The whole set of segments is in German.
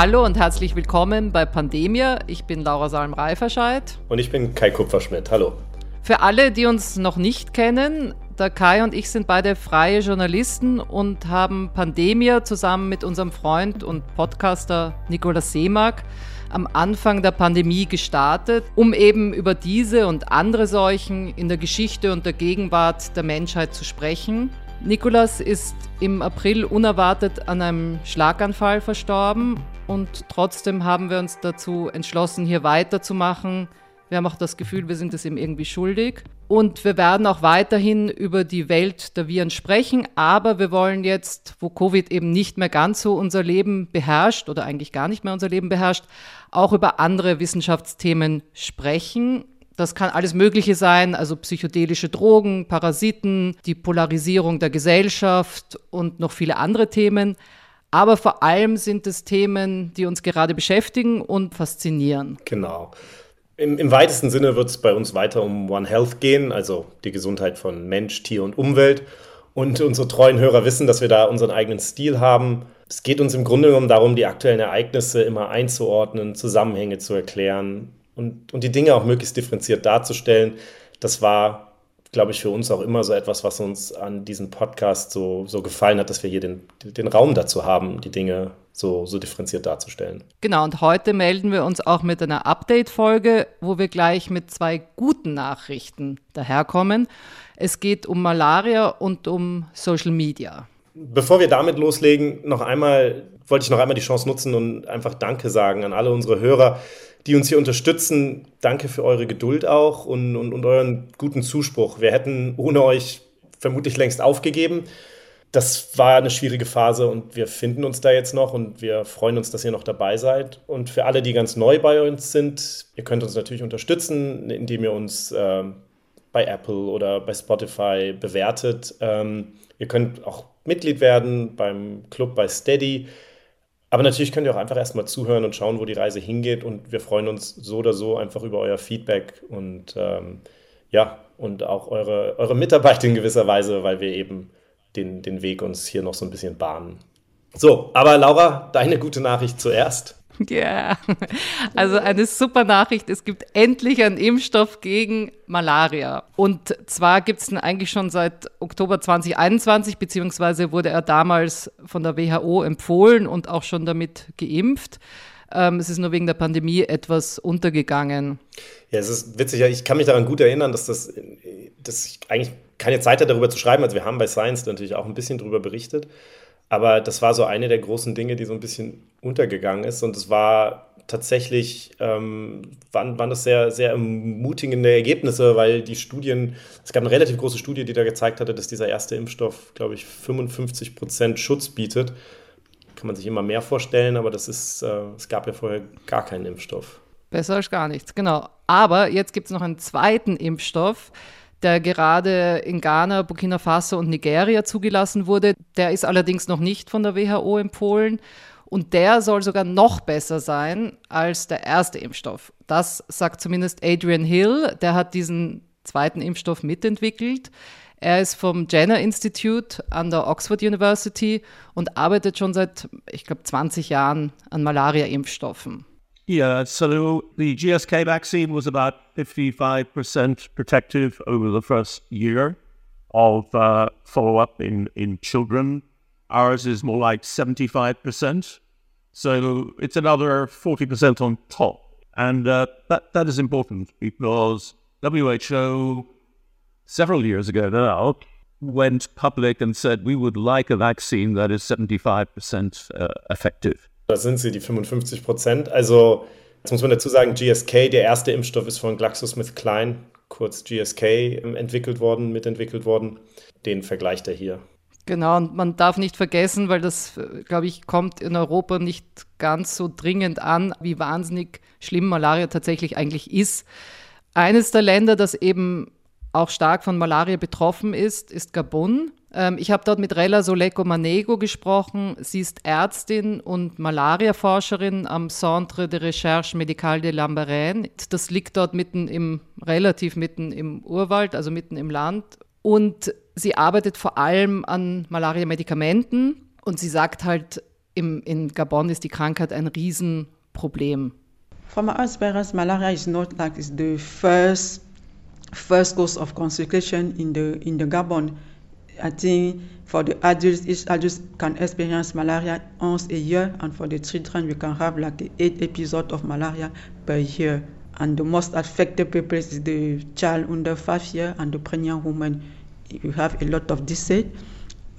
Hallo und herzlich willkommen bei Pandemia. Ich bin Laura Salm-Reiferscheid. Und ich bin Kai Kupferschmidt. Hallo. Für alle, die uns noch nicht kennen, der Kai und ich sind beide freie Journalisten und haben Pandemia zusammen mit unserem Freund und Podcaster Nikolaus Seemark am Anfang der Pandemie gestartet, um eben über diese und andere Seuchen in der Geschichte und der Gegenwart der Menschheit zu sprechen. Nikolas ist im April unerwartet an einem Schlaganfall verstorben und trotzdem haben wir uns dazu entschlossen, hier weiterzumachen. Wir haben auch das Gefühl, wir sind es ihm irgendwie schuldig. Und wir werden auch weiterhin über die Welt der Viren sprechen, aber wir wollen jetzt, wo Covid eben nicht mehr ganz so unser Leben beherrscht oder eigentlich gar nicht mehr unser Leben beherrscht, auch über andere Wissenschaftsthemen sprechen. Das kann alles Mögliche sein, also psychedelische Drogen, Parasiten, die Polarisierung der Gesellschaft und noch viele andere Themen. Aber vor allem sind es Themen, die uns gerade beschäftigen und faszinieren. Genau. Im, Im, weitesten Sinne wird es bei uns weiter um One Health gehen, also die Gesundheit von Mensch, Tier und Umwelt. Und unsere treuen Hörer wissen, dass wir da unseren eigenen Stil haben. Es geht uns im Grunde genommen darum, die aktuellen Ereignisse immer einzuordnen, Zusammenhänge zu erklären und, und die Dinge auch möglichst differenziert darzustellen. Das war, glaube ich, für uns auch immer so etwas, was uns an diesem Podcast so, so gefallen hat, dass wir hier den, den Raum dazu haben, die Dinge so, so differenziert darzustellen. Genau, und heute melden wir uns auch mit einer Update-Folge, wo wir gleich mit zwei guten Nachrichten daherkommen. Es geht um Malaria und um Social Media. Bevor wir damit loslegen, noch einmal wollte ich noch einmal die Chance nutzen und einfach Danke sagen an alle unsere Hörer, die uns hier unterstützen. Danke für eure Geduld auch und, und, und euren guten Zuspruch. Wir hätten ohne euch vermutlich längst aufgegeben. Das war eine schwierige Phase und wir finden uns da jetzt noch und wir freuen uns, dass ihr noch dabei seid. Und für alle, die ganz neu bei uns sind, ihr könnt uns natürlich unterstützen, indem ihr uns äh, bei Apple oder bei Spotify bewertet. Ähm, ihr könnt auch Mitglied werden beim Club bei Steady. Aber natürlich könnt ihr auch einfach erstmal zuhören und schauen, wo die Reise hingeht. Und wir freuen uns so oder so einfach über euer Feedback und ähm, ja, und auch eure, eure Mitarbeit in gewisser Weise, weil wir eben den, den Weg uns hier noch so ein bisschen bahnen. So, aber Laura, deine gute Nachricht zuerst. Ja, yeah. also eine super Nachricht. Es gibt endlich einen Impfstoff gegen Malaria. Und zwar gibt es ihn eigentlich schon seit Oktober 2021, beziehungsweise wurde er damals von der WHO empfohlen und auch schon damit geimpft. Ähm, es ist nur wegen der Pandemie etwas untergegangen. Ja, es ist witzig. Ich kann mich daran gut erinnern, dass das dass ich eigentlich keine Zeit hatte, darüber zu schreiben. Also wir haben bei Science natürlich auch ein bisschen darüber berichtet. Aber das war so eine der großen Dinge, die so ein bisschen untergegangen ist. Und es war tatsächlich, ähm, waren, waren das sehr, sehr ermutigende Ergebnisse, weil die Studien, es gab eine relativ große Studie, die da gezeigt hatte, dass dieser erste Impfstoff, glaube ich, 55 Prozent Schutz bietet. Kann man sich immer mehr vorstellen, aber das ist, äh, es gab ja vorher gar keinen Impfstoff. Besser als gar nichts, genau. Aber jetzt gibt es noch einen zweiten Impfstoff, der gerade in Ghana, Burkina Faso und Nigeria zugelassen wurde. Der ist allerdings noch nicht von der WHO empfohlen. Und der soll sogar noch besser sein als der erste Impfstoff. Das sagt zumindest Adrian Hill. Der hat diesen zweiten Impfstoff mitentwickelt. Er ist vom Jenner Institute an der Oxford University und arbeitet schon seit, ich glaube, 20 Jahren an Malaria-Impfstoffen. Yeah, so the GSK vaccine was about 55% protective over the first year of uh, follow up in, in children. Ours is more like 75%. So it's another 40% on top. And uh, that, that is important because WHO, several years ago now, went public and said we would like a vaccine that is 75% uh, effective. Das sind sie, die 55 Prozent. Also, jetzt muss man dazu sagen, GSK, der erste Impfstoff ist von GlaxoSmithKline, kurz GSK, ähm, entwickelt worden, mitentwickelt worden. Den vergleicht er hier. Genau, und man darf nicht vergessen, weil das, glaube ich, kommt in Europa nicht ganz so dringend an, wie wahnsinnig schlimm Malaria tatsächlich eigentlich ist. Eines der Länder, das eben auch stark von Malaria betroffen ist, ist Gabun. Ähm, ich habe dort mit Rella Soleko Manego gesprochen. Sie ist Ärztin und Malariaforscherin am Centre de Recherche Médicale de Lambaréne. Das liegt dort mitten im, relativ mitten im Urwald, also mitten im Land. Und sie arbeitet vor allem an Malaria-Medikamenten und sie sagt halt, im, in Gabon ist die Krankheit ein Riesenproblem. For my experience, malaria is not like the first first cause of complication in the in the Gabon. I think for the adults, each adult can experience malaria once a year, and for the children, we can have like eight episodes of malaria per year. And the most affected people is the child under five years and the pregnant woman. You have a lot of disease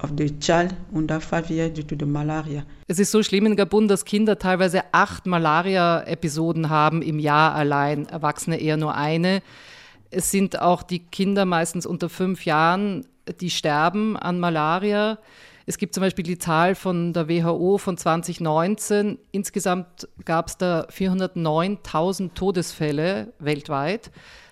of the child under five years due to the malaria. Es ist so schlimm in Gabun, dass Kinder teilweise acht Malaria-Episoden haben im Jahr allein, Erwachsene eher nur eine. Es sind auch die Kinder meistens unter fünf Jahren, die sterben an Malaria. Es gibt zum Beispiel die Zahl von der WHO von 2019. Insgesamt gab es da 409.000 Todesfälle weltweit.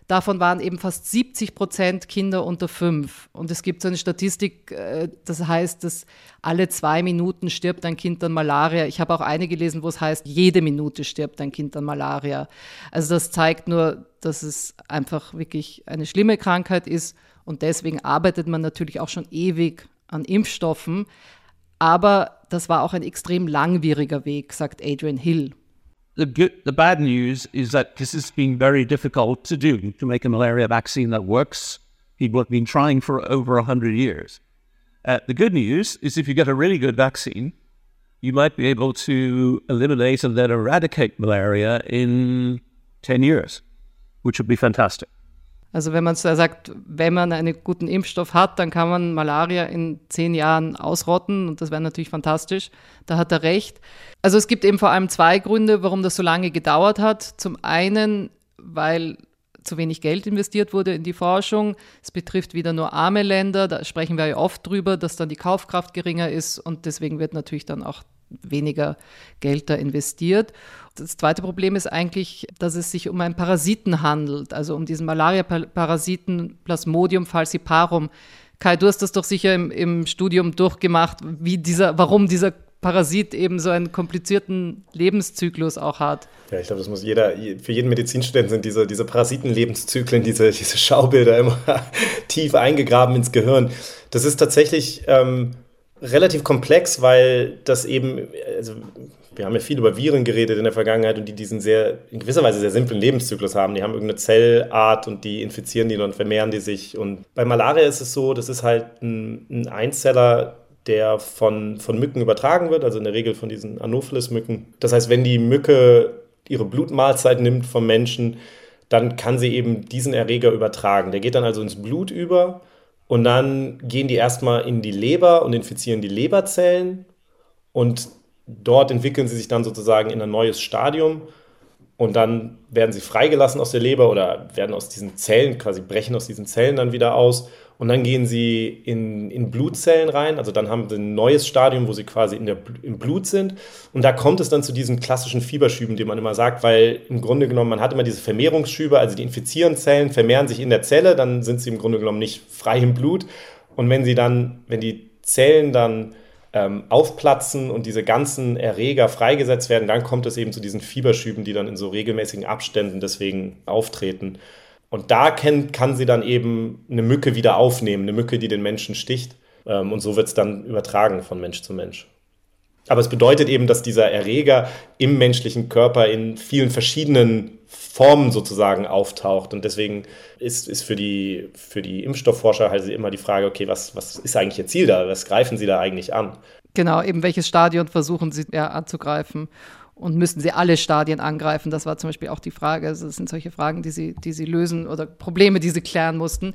Davon waren eben fast 70 Prozent Kinder unter fünf. Und es gibt so eine Statistik, äh, das heißt, dass alle zwei Minuten stirbt ein Kind an Malaria. Ich habe auch eine gelesen, wo es heißt, jede Minute stirbt ein Kind an Malaria. Also das zeigt nur, dass es einfach wirklich eine schlimme Krankheit ist. Und deswegen arbeitet man natürlich auch schon ewig an Impfstoffen. Aber das war auch ein extrem langwieriger Weg, sagt Adrian Hill. The good, the bad news is that this has been very difficult to do to make a malaria vaccine that works. People have been trying for over hundred years. Uh, the good news is if you get a really good vaccine, you might be able to eliminate and then eradicate malaria in 10 years, which would be fantastic. Also wenn man sagt, wenn man einen guten Impfstoff hat, dann kann man Malaria in zehn Jahren ausrotten und das wäre natürlich fantastisch. Da hat er recht. Also es gibt eben vor allem zwei Gründe, warum das so lange gedauert hat. Zum einen, weil zu wenig Geld investiert wurde in die Forschung. Es betrifft wieder nur arme Länder. Da sprechen wir ja oft drüber, dass dann die Kaufkraft geringer ist und deswegen wird natürlich dann auch weniger Geld da investiert. Das zweite Problem ist eigentlich, dass es sich um einen Parasiten handelt, also um diesen Malaria-Parasiten Plasmodium falciparum. Kai, du hast das doch sicher im, im Studium durchgemacht, wie dieser, warum dieser Parasit eben so einen komplizierten Lebenszyklus auch hat. Ja, ich glaube, das muss jeder, für jeden Medizinstudenten sind diese, diese Parasitenlebenszyklen, diese, diese Schaubilder immer tief eingegraben ins Gehirn. Das ist tatsächlich ähm, relativ komplex, weil das eben, also wir haben ja viel über Viren geredet in der Vergangenheit und die diesen sehr, in gewisser Weise sehr simplen Lebenszyklus haben. Die haben irgendeine Zellart und die infizieren die und vermehren die sich. Und bei Malaria ist es so, das ist halt ein, ein Einzeller, der von, von Mücken übertragen wird, also in der Regel von diesen Anopheles-Mücken. Das heißt, wenn die Mücke ihre Blutmahlzeit nimmt vom Menschen, dann kann sie eben diesen Erreger übertragen. Der geht dann also ins Blut über und dann gehen die erstmal in die Leber und infizieren die Leberzellen. Und dort entwickeln sie sich dann sozusagen in ein neues Stadium. Und dann werden sie freigelassen aus der Leber oder werden aus diesen Zellen, quasi brechen aus diesen Zellen dann wieder aus und dann gehen sie in, in Blutzellen rein. Also dann haben sie ein neues Stadium, wo sie quasi in der, im Blut sind. Und da kommt es dann zu diesen klassischen Fieberschüben, die man immer sagt, weil im Grunde genommen, man hat immer diese Vermehrungsschübe, also die infizieren Zellen, vermehren sich in der Zelle, dann sind sie im Grunde genommen nicht frei im Blut. Und wenn sie dann, wenn die Zellen dann ähm, aufplatzen und diese ganzen Erreger freigesetzt werden, dann kommt es eben zu diesen Fieberschüben, die dann in so regelmäßigen Abständen deswegen auftreten. Und da kann, kann sie dann eben eine Mücke wieder aufnehmen, eine Mücke, die den Menschen sticht. Ähm, und so wird es dann übertragen von Mensch zu Mensch. Aber es bedeutet eben, dass dieser Erreger im menschlichen Körper in vielen verschiedenen Formen sozusagen auftaucht. Und deswegen ist, ist für, die, für die Impfstoffforscher halt immer die Frage, okay, was, was ist eigentlich ihr Ziel da? Was greifen sie da eigentlich an? Genau, eben welches Stadion versuchen sie ja, anzugreifen und müssten sie alle Stadien angreifen? Das war zum Beispiel auch die Frage. Also das sind solche Fragen, die sie, die sie lösen oder Probleme, die sie klären mussten.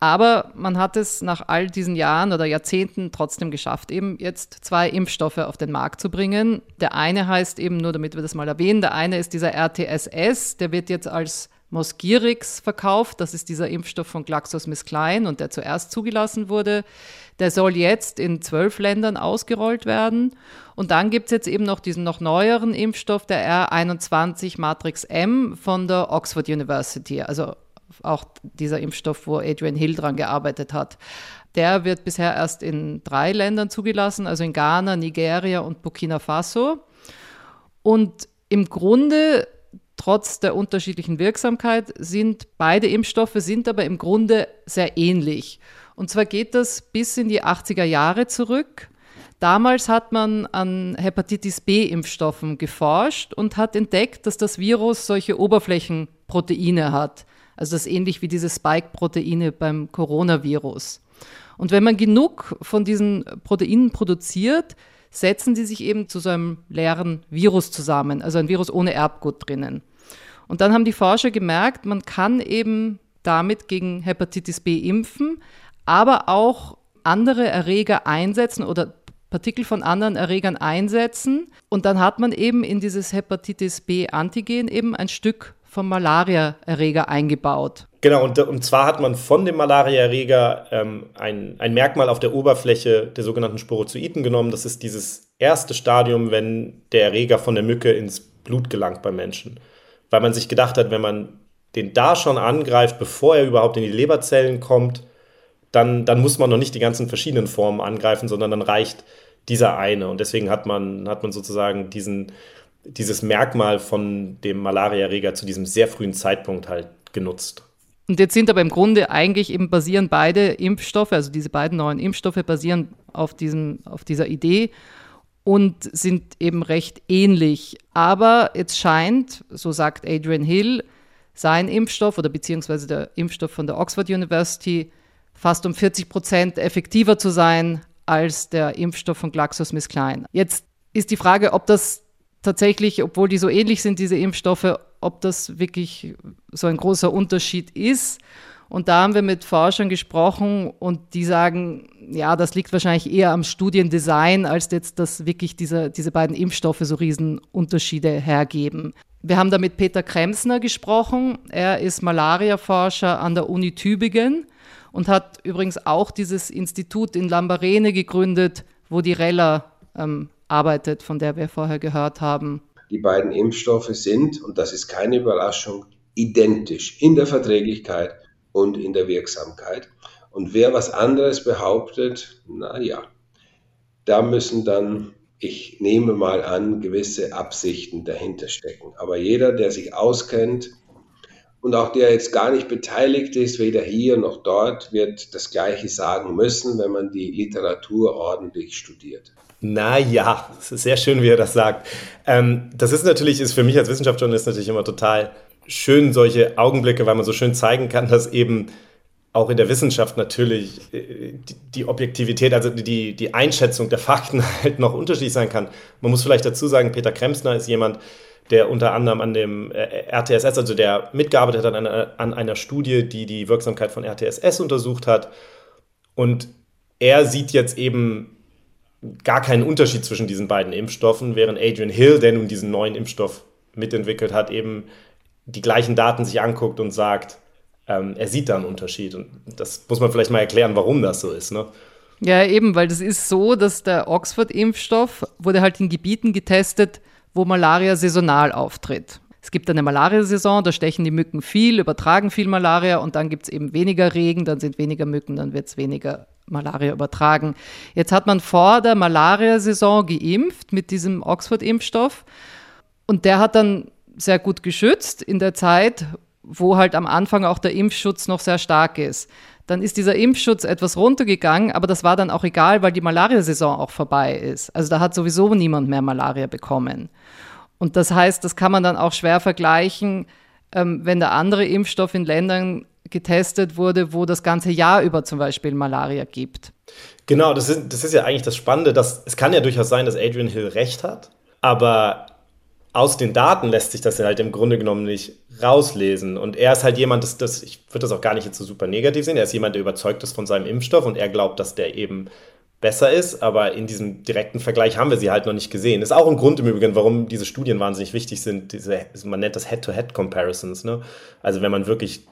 Aber man hat es nach all diesen Jahren oder Jahrzehnten trotzdem geschafft, eben jetzt zwei Impfstoffe auf den Markt zu bringen. Der eine heißt eben, nur damit wir das mal erwähnen, der eine ist dieser RTSS, der wird jetzt als Mosquirix verkauft. Das ist dieser Impfstoff von GlaxoSmithKline und der zuerst zugelassen wurde. Der soll jetzt in zwölf Ländern ausgerollt werden. Und dann gibt es jetzt eben noch diesen noch neueren Impfstoff, der R21 Matrix M von der Oxford University. Also auch dieser Impfstoff, wo Adrian Hill dran gearbeitet hat. Der wird bisher erst in drei Ländern zugelassen, also in Ghana, Nigeria und Burkina Faso. Und im Grunde trotz der unterschiedlichen Wirksamkeit sind beide Impfstoffe sind aber im Grunde sehr ähnlich. Und zwar geht das bis in die 80er Jahre zurück. damals hat man an Hepatitis B-Impfstoffen geforscht und hat entdeckt, dass das Virus solche Oberflächenproteine hat. Also das ist ähnlich wie diese Spike-Proteine beim Coronavirus. Und wenn man genug von diesen Proteinen produziert, setzen die sich eben zu so einem leeren Virus zusammen, also ein Virus ohne Erbgut drinnen. Und dann haben die Forscher gemerkt, man kann eben damit gegen Hepatitis B impfen, aber auch andere Erreger einsetzen oder Partikel von anderen Erregern einsetzen. Und dann hat man eben in dieses Hepatitis B-Antigen eben ein Stück vom Malaria-Erreger eingebaut. Genau, und, und zwar hat man von dem Malaria-Erreger ähm, ein, ein Merkmal auf der Oberfläche der sogenannten Sporozoiten genommen. Das ist dieses erste Stadium, wenn der Erreger von der Mücke ins Blut gelangt beim Menschen. Weil man sich gedacht hat, wenn man den da schon angreift, bevor er überhaupt in die Leberzellen kommt, dann, dann muss man noch nicht die ganzen verschiedenen Formen angreifen, sondern dann reicht dieser eine. Und deswegen hat man, hat man sozusagen diesen, dieses Merkmal von dem Malariaerreger zu diesem sehr frühen Zeitpunkt halt genutzt. Und jetzt sind aber im Grunde eigentlich eben basieren beide Impfstoffe, also diese beiden neuen Impfstoffe basieren auf, diesem, auf dieser Idee und sind eben recht ähnlich. Aber jetzt scheint, so sagt Adrian Hill, sein Impfstoff oder beziehungsweise der Impfstoff von der Oxford University fast um 40 Prozent effektiver zu sein als der Impfstoff von GlaxoSmithKline. Jetzt ist die Frage, ob das tatsächlich, obwohl die so ähnlich sind, diese Impfstoffe, ob das wirklich so ein großer Unterschied ist. Und da haben wir mit Forschern gesprochen und die sagen, ja, das liegt wahrscheinlich eher am Studiendesign, als jetzt, dass wirklich diese, diese beiden Impfstoffe so Riesenunterschiede hergeben. Wir haben da mit Peter Kremsner gesprochen. Er ist Malariaforscher an der Uni Tübingen und hat übrigens auch dieses Institut in Lambarene gegründet, wo die Rella ähm, arbeitet, von der wir vorher gehört haben. Die beiden Impfstoffe sind, und das ist keine Überraschung, identisch in der Verträglichkeit und in der Wirksamkeit. Und wer was anderes behauptet, naja, da müssen dann, ich nehme mal an, gewisse Absichten dahinter stecken. Aber jeder, der sich auskennt und auch der jetzt gar nicht beteiligt ist, weder hier noch dort, wird das Gleiche sagen müssen, wenn man die Literatur ordentlich studiert. Naja, sehr schön, wie er das sagt. Ähm, das ist natürlich, ist für mich als Wissenschaftsjournalist natürlich immer total schön, solche Augenblicke, weil man so schön zeigen kann, dass eben auch in der Wissenschaft natürlich äh, die, die Objektivität, also die, die Einschätzung der Fakten halt noch unterschiedlich sein kann. Man muss vielleicht dazu sagen, Peter Kremsner ist jemand, der unter anderem an dem äh, RTSS, also der mitgearbeitet hat an einer, an einer Studie, die die Wirksamkeit von RTSS untersucht hat. Und er sieht jetzt eben gar keinen Unterschied zwischen diesen beiden Impfstoffen, während Adrian Hill, der nun diesen neuen Impfstoff mitentwickelt hat, eben die gleichen Daten sich anguckt und sagt, ähm, er sieht da einen Unterschied. Und das muss man vielleicht mal erklären, warum das so ist. Ne? Ja, eben, weil das ist so, dass der Oxford-Impfstoff wurde halt in Gebieten getestet, wo Malaria saisonal auftritt. Es gibt eine Malariasaison, da stechen die Mücken viel, übertragen viel Malaria und dann gibt es eben weniger Regen, dann sind weniger Mücken, dann wird es weniger Malaria übertragen. Jetzt hat man vor der Malariasaison geimpft mit diesem Oxford-Impfstoff und der hat dann sehr gut geschützt in der Zeit, wo halt am Anfang auch der Impfschutz noch sehr stark ist. Dann ist dieser Impfschutz etwas runtergegangen, aber das war dann auch egal, weil die Malariasaison auch vorbei ist. Also da hat sowieso niemand mehr Malaria bekommen. Und das heißt, das kann man dann auch schwer vergleichen, ähm, wenn der andere Impfstoff in Ländern getestet wurde, wo das ganze Jahr über zum Beispiel Malaria gibt. Genau, das ist, das ist ja eigentlich das Spannende, dass es kann ja durchaus sein, dass Adrian Hill recht hat, aber aus den Daten lässt sich das halt im Grunde genommen nicht rauslesen. Und er ist halt jemand, das, das, ich würde das auch gar nicht jetzt so super negativ sehen, er ist jemand, der überzeugt ist von seinem Impfstoff und er glaubt, dass der eben besser ist, aber in diesem direkten Vergleich haben wir sie halt noch nicht gesehen. Ist auch ein Grund im Übrigen, warum diese Studien wahnsinnig wichtig sind. Diese, man nennt das Head-to-Head-Comparisons. Ne? Also wenn man wirklich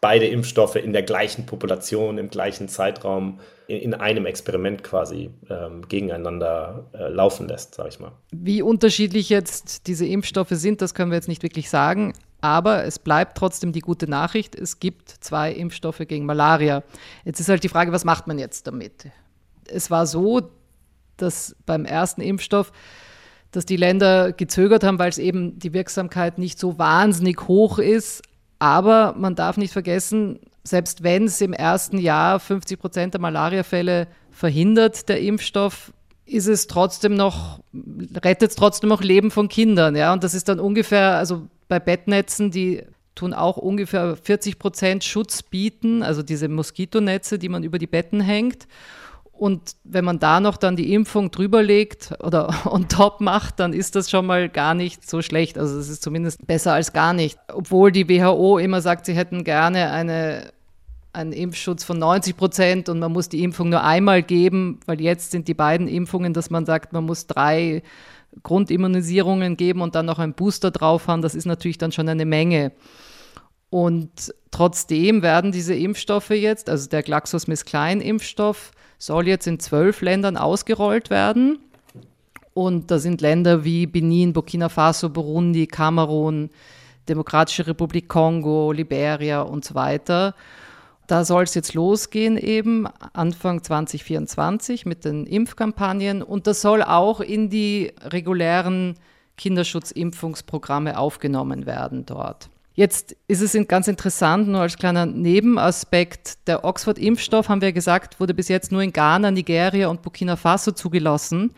beide Impfstoffe in der gleichen Population, im gleichen Zeitraum, in, in einem Experiment quasi ähm, gegeneinander äh, laufen lässt, sage ich mal. Wie unterschiedlich jetzt diese Impfstoffe sind, das können wir jetzt nicht wirklich sagen. Aber es bleibt trotzdem die gute Nachricht, es gibt zwei Impfstoffe gegen Malaria. Jetzt ist halt die Frage, was macht man jetzt damit? Es war so, dass beim ersten Impfstoff dass die Länder gezögert haben, weil es eben die Wirksamkeit nicht so wahnsinnig hoch ist. Aber man darf nicht vergessen, selbst wenn es im ersten Jahr 50 Prozent der Malariafälle verhindert, der Impfstoff, ist es trotzdem noch, rettet es trotzdem noch Leben von Kindern, ja. Und das ist dann ungefähr, also bei Bettnetzen, die tun auch ungefähr 40 Prozent Schutz bieten, also diese Moskitonetze, die man über die Betten hängt. Und wenn man da noch dann die Impfung drüber legt oder on top macht, dann ist das schon mal gar nicht so schlecht. Also es ist zumindest besser als gar nicht. Obwohl die WHO immer sagt, sie hätten gerne eine, einen Impfschutz von 90 Prozent und man muss die Impfung nur einmal geben, weil jetzt sind die beiden Impfungen, dass man sagt, man muss drei Grundimmunisierungen geben und dann noch einen Booster drauf haben. Das ist natürlich dann schon eine Menge. Und trotzdem werden diese Impfstoffe jetzt, also der GlaxoSmithKline-Impfstoff, soll jetzt in zwölf Ländern ausgerollt werden. Und da sind Länder wie Benin, Burkina Faso, Burundi, Kamerun, Demokratische Republik Kongo, Liberia und so weiter. Da soll es jetzt losgehen eben Anfang 2024 mit den Impfkampagnen und das soll auch in die regulären Kinderschutzimpfungsprogramme aufgenommen werden dort. Jetzt ist es ganz interessant, nur als kleiner Nebenaspekt, der Oxford-Impfstoff, haben wir gesagt, wurde bis jetzt nur in Ghana, Nigeria und Burkina Faso zugelassen.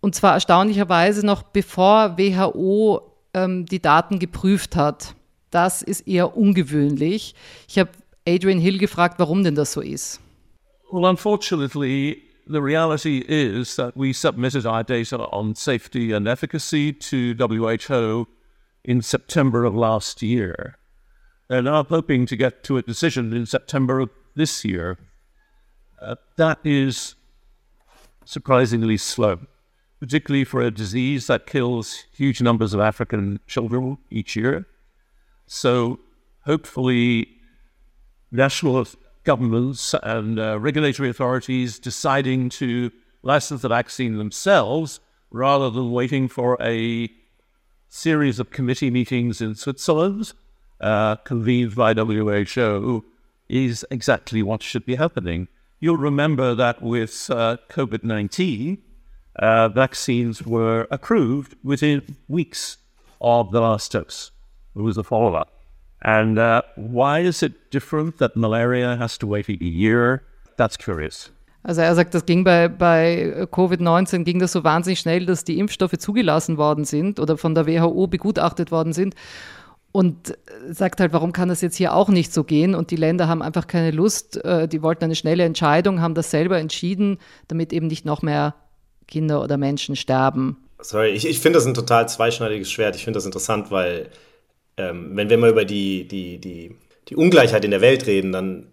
Und zwar erstaunlicherweise noch bevor WHO ähm, die Daten geprüft hat. Das ist eher ungewöhnlich. Ich habe Adrian Hill gefragt, warum denn das so ist. Well, unfortunately, the reality is that we submitted our data on safety and efficacy to WHO in September of last year. And are hoping to get to a decision in September of this year. Uh, that is surprisingly slow, particularly for a disease that kills huge numbers of African children each year. So, hopefully, national governments and uh, regulatory authorities deciding to license the vaccine themselves rather than waiting for a series of committee meetings in Switzerland, uh, convened by WHO, is exactly what should be happening. You'll remember that with uh, COVID 19, uh, vaccines were approved within weeks of the last dose. It was a follow up. And uh, why is it different that malaria has to wait a year? That's curious. Also er sagt, das ging bei, bei Covid-19 ging das so wahnsinnig schnell, dass die Impfstoffe zugelassen worden sind oder von der WHO begutachtet worden sind. Und sagt halt, warum kann das jetzt hier auch nicht so gehen? Und die Länder haben einfach keine Lust, äh, die wollten eine schnelle Entscheidung, haben das selber entschieden, damit eben nicht noch mehr Kinder oder Menschen sterben. Sorry, ich, ich finde das ein total zweischneidiges Schwert. Ich finde das interessant, weil ähm, wenn wir mal über die, die, die, die Ungleichheit in der Welt reden, dann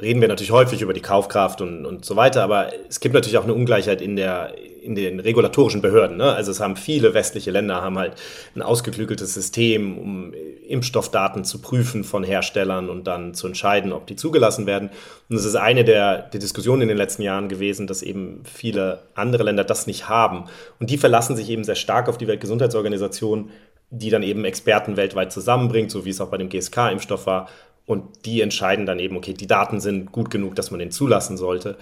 reden wir natürlich häufig über die Kaufkraft und, und so weiter, aber es gibt natürlich auch eine Ungleichheit in, der, in den regulatorischen Behörden. Ne? Also es haben viele westliche Länder haben halt ein ausgeklügeltes System, um Impfstoffdaten zu prüfen von Herstellern und dann zu entscheiden, ob die zugelassen werden. Und es ist eine der, der Diskussionen in den letzten Jahren gewesen, dass eben viele andere Länder das nicht haben. Und die verlassen sich eben sehr stark auf die Weltgesundheitsorganisation, die dann eben Experten weltweit zusammenbringt, so wie es auch bei dem GSK-Impfstoff war, und die entscheiden dann eben, okay, die Daten sind gut genug, dass man den zulassen sollte.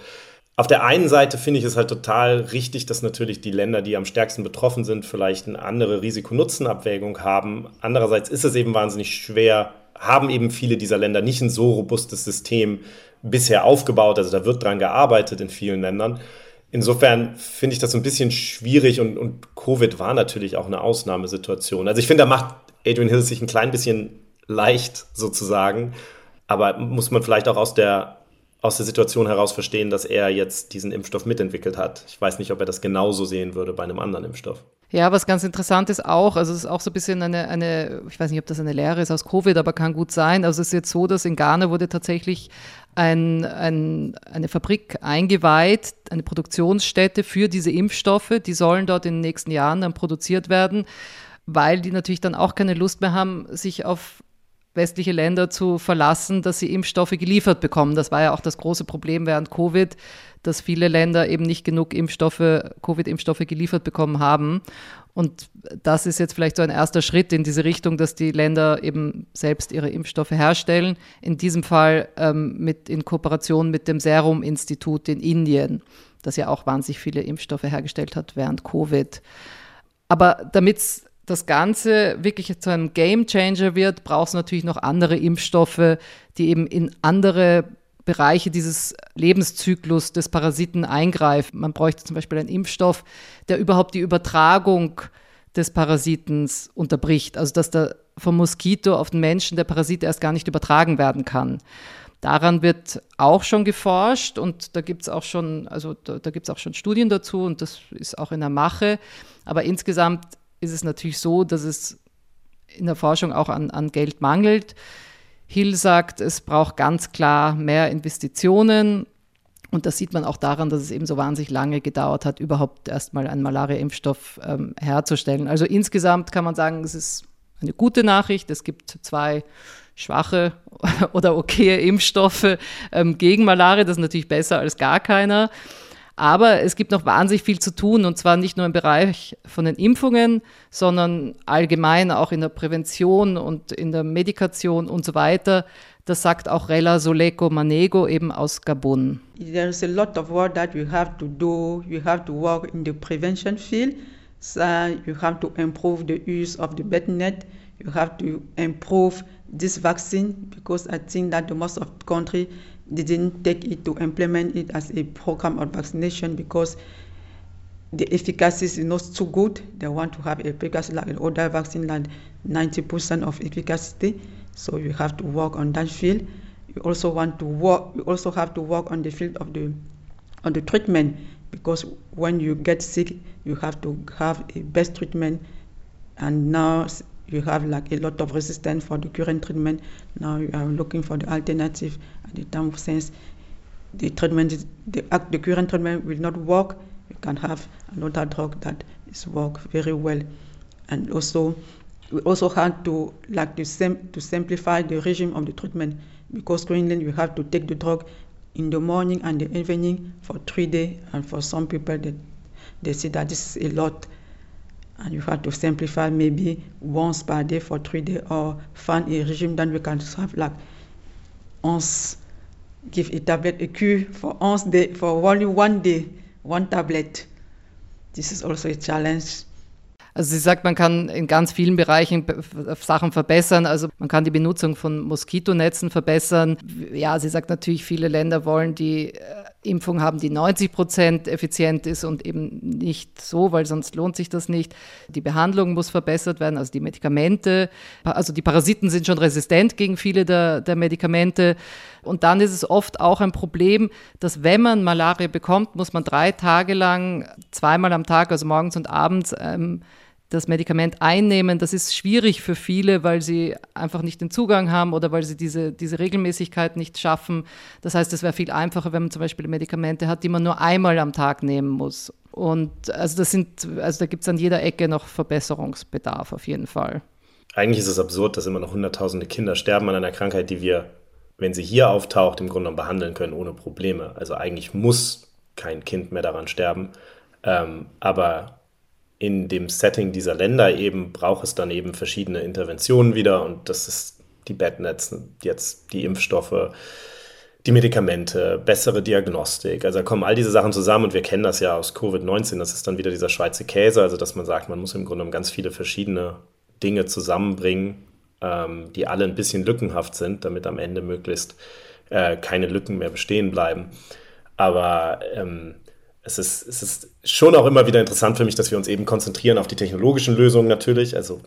Auf der einen Seite finde ich es halt total richtig, dass natürlich die Länder, die am stärksten betroffen sind, vielleicht eine andere Risiko-Nutzen-Abwägung haben. Andererseits ist es eben wahnsinnig schwer, haben eben viele dieser Länder nicht ein so robustes System bisher aufgebaut. Also da wird dran gearbeitet in vielen Ländern. Insofern finde ich das ein bisschen schwierig und, und Covid war natürlich auch eine Ausnahmesituation. Also ich finde, da macht Adrian Hill sich ein klein bisschen leicht sozusagen. Aber muss man vielleicht auch aus der, aus der Situation heraus verstehen, dass er jetzt diesen Impfstoff mitentwickelt hat. Ich weiß nicht, ob er das genauso sehen würde bei einem anderen Impfstoff. Ja, was ganz interessant ist auch, also es ist auch so ein bisschen eine, eine, ich weiß nicht, ob das eine Lehre ist aus Covid, aber kann gut sein. Also es ist jetzt so, dass in Ghana wurde tatsächlich ein, ein, eine Fabrik eingeweiht, eine Produktionsstätte für diese Impfstoffe. Die sollen dort in den nächsten Jahren dann produziert werden, weil die natürlich dann auch keine Lust mehr haben, sich auf westliche Länder zu verlassen, dass sie Impfstoffe geliefert bekommen. Das war ja auch das große Problem während Covid, dass viele Länder eben nicht genug Impfstoffe, Covid-Impfstoffe geliefert bekommen haben. Und das ist jetzt vielleicht so ein erster Schritt in diese Richtung, dass die Länder eben selbst ihre Impfstoffe herstellen. In diesem Fall ähm, mit, in Kooperation mit dem Serum-Institut in Indien, das ja auch wahnsinnig viele Impfstoffe hergestellt hat während Covid. Aber damit das Ganze wirklich zu einem Game Changer wird, braucht es natürlich noch andere Impfstoffe, die eben in andere Bereiche dieses Lebenszyklus des Parasiten eingreifen. Man bräuchte zum Beispiel einen Impfstoff, der überhaupt die Übertragung des Parasitens unterbricht. Also dass der vom Moskito auf den Menschen der Parasit erst gar nicht übertragen werden kann. Daran wird auch schon geforscht und da gibt es auch schon, also da, da gibt es auch schon Studien dazu und das ist auch in der Mache. Aber insgesamt ist es natürlich so, dass es in der Forschung auch an, an Geld mangelt. Hill sagt, es braucht ganz klar mehr Investitionen. Und das sieht man auch daran, dass es eben so wahnsinnig lange gedauert hat, überhaupt erstmal einen Malaria-Impfstoff ähm, herzustellen. Also insgesamt kann man sagen, es ist eine gute Nachricht. Es gibt zwei schwache oder okaye Impfstoffe ähm, gegen Malaria. Das ist natürlich besser als gar keiner. Aber es gibt noch wahnsinnig viel zu tun und zwar nicht nur im Bereich von den Impfungen, sondern allgemein auch in der Prävention und in der Medikation und so weiter. Das sagt auch Rella Soleko Manego eben aus Gabun. There is a lot of work that you have to do. You have to work in the prevention field. So you have to improve the use of the BetNet. You have to improve this vaccine because I think that the most of the country didn't take it to implement it as a program of vaccination because the efficacy is not too good. They want to have efficacy like an older vaccine, like 90% of efficacy. So you have to work on that field. You also want to work. You also have to work on the field of the on the treatment because when you get sick, you have to have a best treatment. And now you have like a lot of resistance for the current treatment. Now you are looking for the alternative at the time sense. The treatment, the, the current treatment will not work. You can have another drug that is work very well. And also, we also had to like to, sim- to simplify the regime of the treatment because currently you have to take the drug in the morning and the evening for three days. And for some people, they, they see that this is a lot and you have to simplify maybe once per day for three days or find a regime that we can have like once give a tablet a cure for once day for only one day one tablet this is also a challenge Also sie sagt, man kann in ganz vielen Bereichen Sachen verbessern. Also man kann die Benutzung von Moskitonetzen verbessern. Ja, sie sagt natürlich, viele Länder wollen die äh, Impfung haben, die 90 Prozent effizient ist und eben nicht so, weil sonst lohnt sich das nicht. Die Behandlung muss verbessert werden, also die Medikamente. Also die Parasiten sind schon resistent gegen viele der, der Medikamente. Und dann ist es oft auch ein Problem, dass wenn man Malaria bekommt, muss man drei Tage lang zweimal am Tag, also morgens und abends, ähm, das Medikament einnehmen, das ist schwierig für viele, weil sie einfach nicht den Zugang haben oder weil sie diese, diese Regelmäßigkeit nicht schaffen. Das heißt, es wäre viel einfacher, wenn man zum Beispiel Medikamente hat, die man nur einmal am Tag nehmen muss. Und also das sind, also da gibt es an jeder Ecke noch Verbesserungsbedarf auf jeden Fall. Eigentlich ist es absurd, dass immer noch hunderttausende Kinder sterben an einer Krankheit, die wir, wenn sie hier auftaucht, im Grunde genommen behandeln können ohne Probleme. Also eigentlich muss kein Kind mehr daran sterben. Ähm, aber in dem Setting dieser Länder eben braucht es dann eben verschiedene Interventionen wieder und das ist die Bednets, jetzt die Impfstoffe, die Medikamente, bessere Diagnostik. Also da kommen all diese Sachen zusammen und wir kennen das ja aus Covid-19, das ist dann wieder dieser Schweizer Käse, also dass man sagt, man muss im Grunde genommen ganz viele verschiedene Dinge zusammenbringen, ähm, die alle ein bisschen lückenhaft sind, damit am Ende möglichst äh, keine Lücken mehr bestehen bleiben. Aber ähm, es ist, es ist schon auch immer wieder interessant für mich, dass wir uns eben konzentrieren auf die technologischen Lösungen natürlich. Also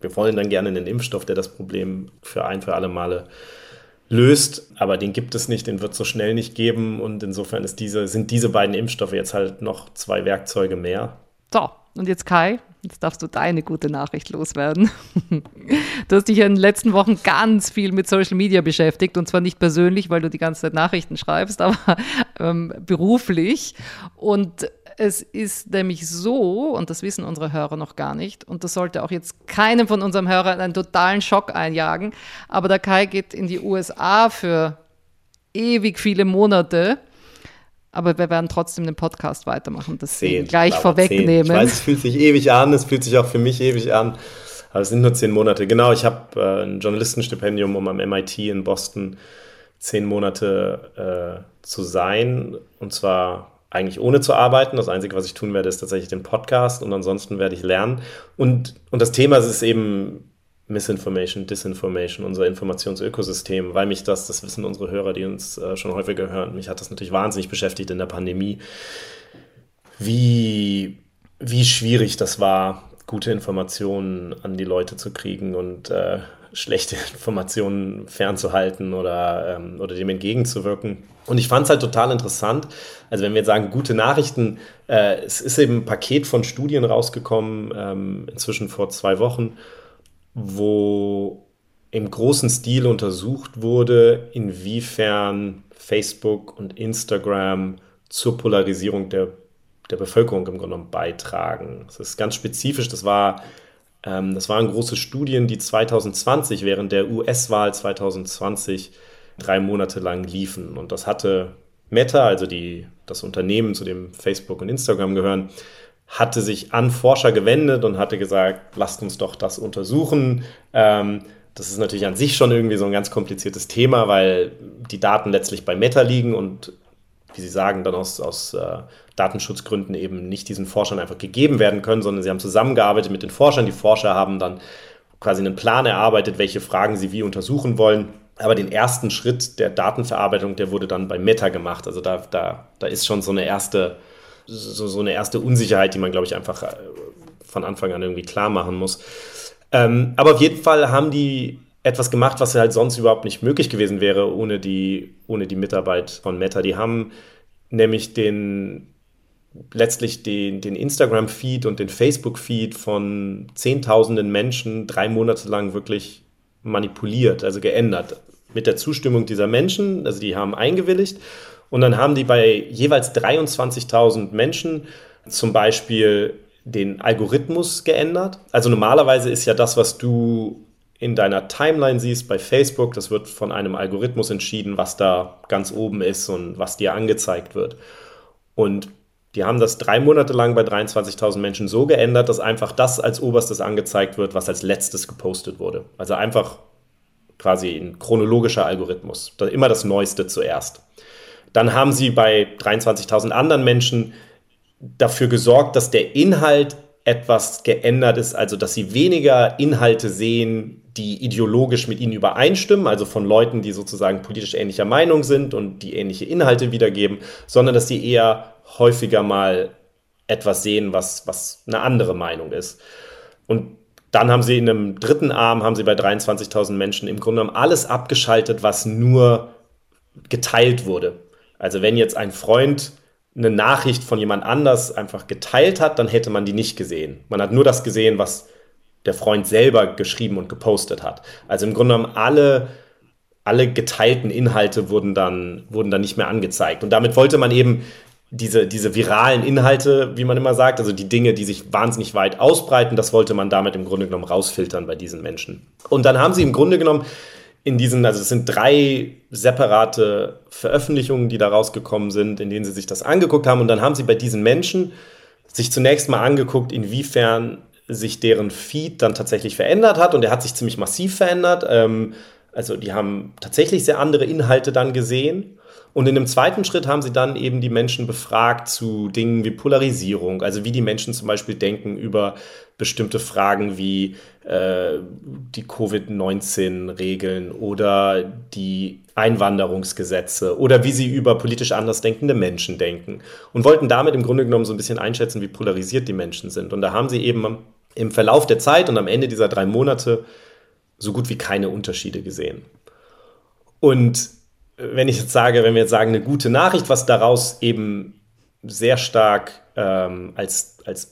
wir wollen dann gerne einen Impfstoff, der das Problem für ein für alle Male löst, aber den gibt es nicht, den wird es so schnell nicht geben und insofern diese, sind diese beiden Impfstoffe jetzt halt noch zwei Werkzeuge mehr. So, und jetzt Kai, jetzt darfst du deine gute Nachricht loswerden. Du hast dich in den letzten Wochen ganz viel mit Social Media beschäftigt und zwar nicht persönlich, weil du die ganze Zeit Nachrichten schreibst, aber ähm, beruflich. Und es ist nämlich so, und das wissen unsere Hörer noch gar nicht, und das sollte auch jetzt keinem von unseren Hörern einen totalen Schock einjagen, aber der Kai geht in die USA für ewig viele Monate aber wir werden trotzdem den Podcast weitermachen, das zehn, gleich vorwegnehmen. Ich weiß, es fühlt sich ewig an, es fühlt sich auch für mich ewig an. Aber es sind nur zehn Monate. Genau, ich habe äh, ein Journalistenstipendium, um am MIT in Boston zehn Monate äh, zu sein. Und zwar eigentlich ohne zu arbeiten. Das Einzige, was ich tun werde, ist tatsächlich den Podcast und ansonsten werde ich lernen. Und, und das Thema ist eben Misinformation, Disinformation, unser Informationsökosystem, weil mich das, das wissen unsere Hörer, die uns äh, schon häufiger hören, mich hat das natürlich wahnsinnig beschäftigt in der Pandemie, wie, wie schwierig das war, gute Informationen an die Leute zu kriegen und äh, schlechte Informationen fernzuhalten oder, ähm, oder dem entgegenzuwirken. Und ich fand es halt total interessant. Also wenn wir jetzt sagen, gute Nachrichten, äh, es ist eben ein Paket von Studien rausgekommen, ähm, inzwischen vor zwei Wochen, wo im großen Stil untersucht wurde, inwiefern Facebook und Instagram zur Polarisierung der, der Bevölkerung im Grunde genommen beitragen. Das ist ganz spezifisch, das war ähm, das waren große Studien, die 2020 während der US-Wahl 2020 drei Monate lang liefen. Und das hatte Meta, also die, das Unternehmen, zu dem Facebook und Instagram gehören, hatte sich an Forscher gewendet und hatte gesagt, lasst uns doch das untersuchen. Ähm, das ist natürlich an sich schon irgendwie so ein ganz kompliziertes Thema, weil die Daten letztlich bei Meta liegen und wie Sie sagen, dann aus, aus äh, Datenschutzgründen eben nicht diesen Forschern einfach gegeben werden können, sondern sie haben zusammengearbeitet mit den Forschern. Die Forscher haben dann quasi einen Plan erarbeitet, welche Fragen sie wie untersuchen wollen. Aber den ersten Schritt der Datenverarbeitung, der wurde dann bei Meta gemacht. Also da, da, da ist schon so eine erste, so, so eine erste Unsicherheit, die man, glaube ich, einfach äh, von Anfang an irgendwie klar machen muss. Ähm, aber auf jeden Fall haben die etwas gemacht, was halt sonst überhaupt nicht möglich gewesen wäre ohne die, ohne die Mitarbeit von Meta. Die haben nämlich den letztlich den, den Instagram-Feed und den Facebook-Feed von Zehntausenden Menschen drei Monate lang wirklich manipuliert, also geändert. Mit der Zustimmung dieser Menschen, also die haben eingewilligt. Und dann haben die bei jeweils 23.000 Menschen zum Beispiel den Algorithmus geändert. Also normalerweise ist ja das, was du in deiner Timeline siehst bei Facebook, das wird von einem Algorithmus entschieden, was da ganz oben ist und was dir angezeigt wird. Und die haben das drei Monate lang bei 23.000 Menschen so geändert, dass einfach das als oberstes angezeigt wird, was als letztes gepostet wurde. Also einfach quasi ein chronologischer Algorithmus. Immer das Neueste zuerst. Dann haben sie bei 23.000 anderen Menschen dafür gesorgt, dass der Inhalt etwas geändert ist, also dass sie weniger Inhalte sehen, die ideologisch mit ihnen übereinstimmen, also von Leuten, die sozusagen politisch ähnlicher Meinung sind und die ähnliche Inhalte wiedergeben, sondern dass sie eher häufiger mal etwas sehen, was, was eine andere Meinung ist. Und dann haben sie in einem dritten Arm, haben sie bei 23.000 Menschen im Grunde genommen alles abgeschaltet, was nur geteilt wurde. Also wenn jetzt ein Freund eine Nachricht von jemand anders einfach geteilt hat, dann hätte man die nicht gesehen. Man hat nur das gesehen, was der Freund selber geschrieben und gepostet hat. Also im Grunde genommen alle, alle geteilten Inhalte wurden dann, wurden dann nicht mehr angezeigt. Und damit wollte man eben diese, diese viralen Inhalte, wie man immer sagt, also die Dinge, die sich wahnsinnig weit ausbreiten, das wollte man damit im Grunde genommen rausfiltern bei diesen Menschen. Und dann haben sie im Grunde genommen in diesen, also es sind drei separate Veröffentlichungen, die da rausgekommen sind, in denen sie sich das angeguckt haben. Und dann haben sie bei diesen Menschen sich zunächst mal angeguckt, inwiefern sich deren Feed dann tatsächlich verändert hat. Und er hat sich ziemlich massiv verändert. Ähm, also die haben tatsächlich sehr andere Inhalte dann gesehen. Und in dem zweiten Schritt haben sie dann eben die Menschen befragt zu Dingen wie Polarisierung, also wie die Menschen zum Beispiel denken über bestimmte Fragen wie äh, die Covid-19-Regeln oder die Einwanderungsgesetze oder wie sie über politisch andersdenkende Menschen denken und wollten damit im Grunde genommen so ein bisschen einschätzen, wie polarisiert die Menschen sind. Und da haben sie eben im Verlauf der Zeit und am Ende dieser drei Monate so gut wie keine Unterschiede gesehen. Und wenn ich jetzt sage, wenn wir jetzt sagen, eine gute Nachricht, was daraus eben sehr stark ähm, als, als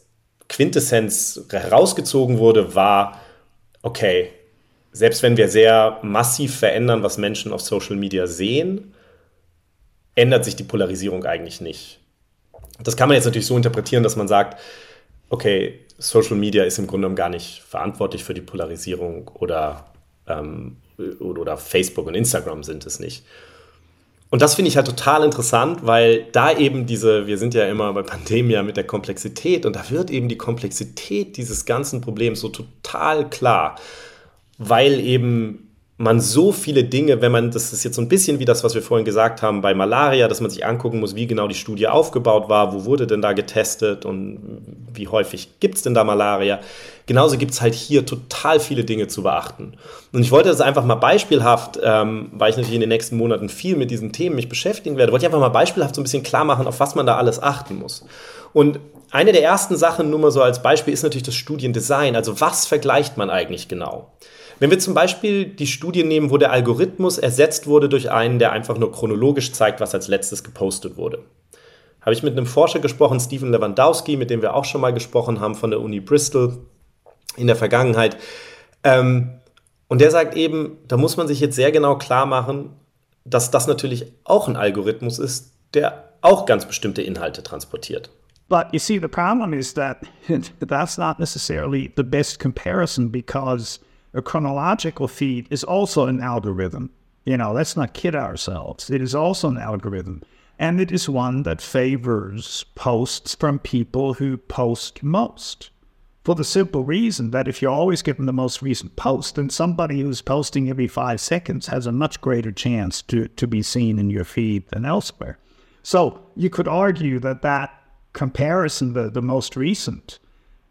Quintessenz herausgezogen wurde, war, okay, selbst wenn wir sehr massiv verändern, was Menschen auf Social Media sehen, ändert sich die Polarisierung eigentlich nicht. Das kann man jetzt natürlich so interpretieren, dass man sagt, okay, Social Media ist im Grunde genommen gar nicht verantwortlich für die Polarisierung oder, ähm, oder Facebook und Instagram sind es nicht. Und das finde ich halt total interessant, weil da eben diese, wir sind ja immer bei Pandemia mit der Komplexität und da wird eben die Komplexität dieses ganzen Problems so total klar, weil eben man so viele Dinge, wenn man, das ist jetzt so ein bisschen wie das, was wir vorhin gesagt haben bei Malaria, dass man sich angucken muss, wie genau die Studie aufgebaut war, wo wurde denn da getestet und wie häufig gibt es denn da Malaria. Genauso gibt es halt hier total viele Dinge zu beachten. Und ich wollte das einfach mal beispielhaft, ähm, weil ich natürlich in den nächsten Monaten viel mit diesen Themen mich beschäftigen werde, wollte ich einfach mal beispielhaft so ein bisschen klar machen, auf was man da alles achten muss. Und eine der ersten Sachen, nur mal so als Beispiel, ist natürlich das Studiendesign. Also was vergleicht man eigentlich genau? Wenn wir zum Beispiel die Studie nehmen, wo der Algorithmus ersetzt wurde durch einen, der einfach nur chronologisch zeigt, was als letztes gepostet wurde. Habe ich mit einem Forscher gesprochen, Stephen Lewandowski, mit dem wir auch schon mal gesprochen haben von der Uni Bristol in der Vergangenheit. Ähm, und der sagt eben, da muss man sich jetzt sehr genau klar machen, dass das natürlich auch ein Algorithmus ist, der auch ganz bestimmte Inhalte transportiert. But you see, the problem is that that's not necessarily the best comparison because a chronological feed is also an algorithm. You know, let's not kid ourselves. It is also an algorithm. And it is one that favors posts from people who post most. For the simple reason that if you're always given the most recent post, then somebody who's posting every five seconds has a much greater chance to, to be seen in your feed than elsewhere. So you could argue that that comparison, the, the most recent,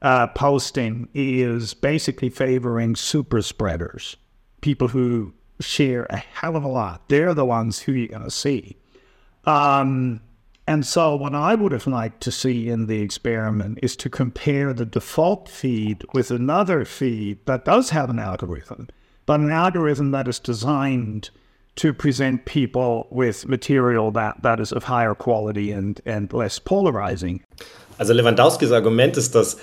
uh, posting is basically favoring super spreaders, people who share a hell of a lot. They're the ones who you're going to see. Um, and so, what I would have liked to see in the experiment is to compare the default feed with another feed that does have an algorithm, but an algorithm that is designed to present people with material that, that is of higher quality and, and less polarizing. Also Lewandowskis Argument ist, dass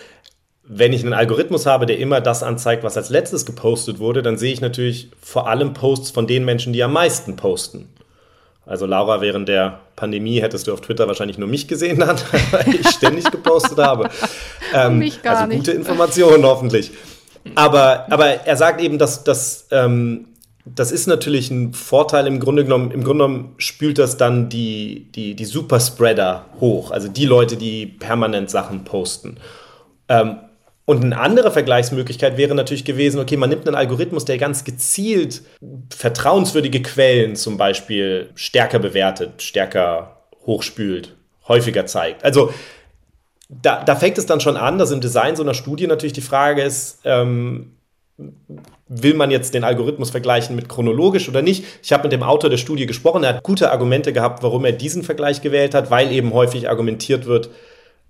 wenn ich einen Algorithmus habe, der immer das anzeigt, was als letztes gepostet wurde, dann sehe ich natürlich vor allem Posts von den Menschen, die am meisten posten. Also Laura, während der Pandemie hättest du auf Twitter wahrscheinlich nur mich gesehen, dann, weil ich ständig gepostet habe. Ähm, mich gar also nicht. gute Informationen hoffentlich. Aber, aber er sagt eben, dass, dass ähm, das ist natürlich ein Vorteil im Grunde genommen. Im Grunde genommen spült das dann die, die, die Superspreader hoch, also die Leute, die permanent Sachen posten. Ähm, und eine andere Vergleichsmöglichkeit wäre natürlich gewesen, okay, man nimmt einen Algorithmus, der ganz gezielt vertrauenswürdige Quellen zum Beispiel stärker bewertet, stärker hochspült, häufiger zeigt. Also da, da fängt es dann schon an, dass im Design so einer Studie natürlich die Frage ist, ähm, will man jetzt den Algorithmus vergleichen mit chronologisch oder nicht? Ich habe mit dem Autor der Studie gesprochen, er hat gute Argumente gehabt, warum er diesen Vergleich gewählt hat, weil eben häufig argumentiert wird,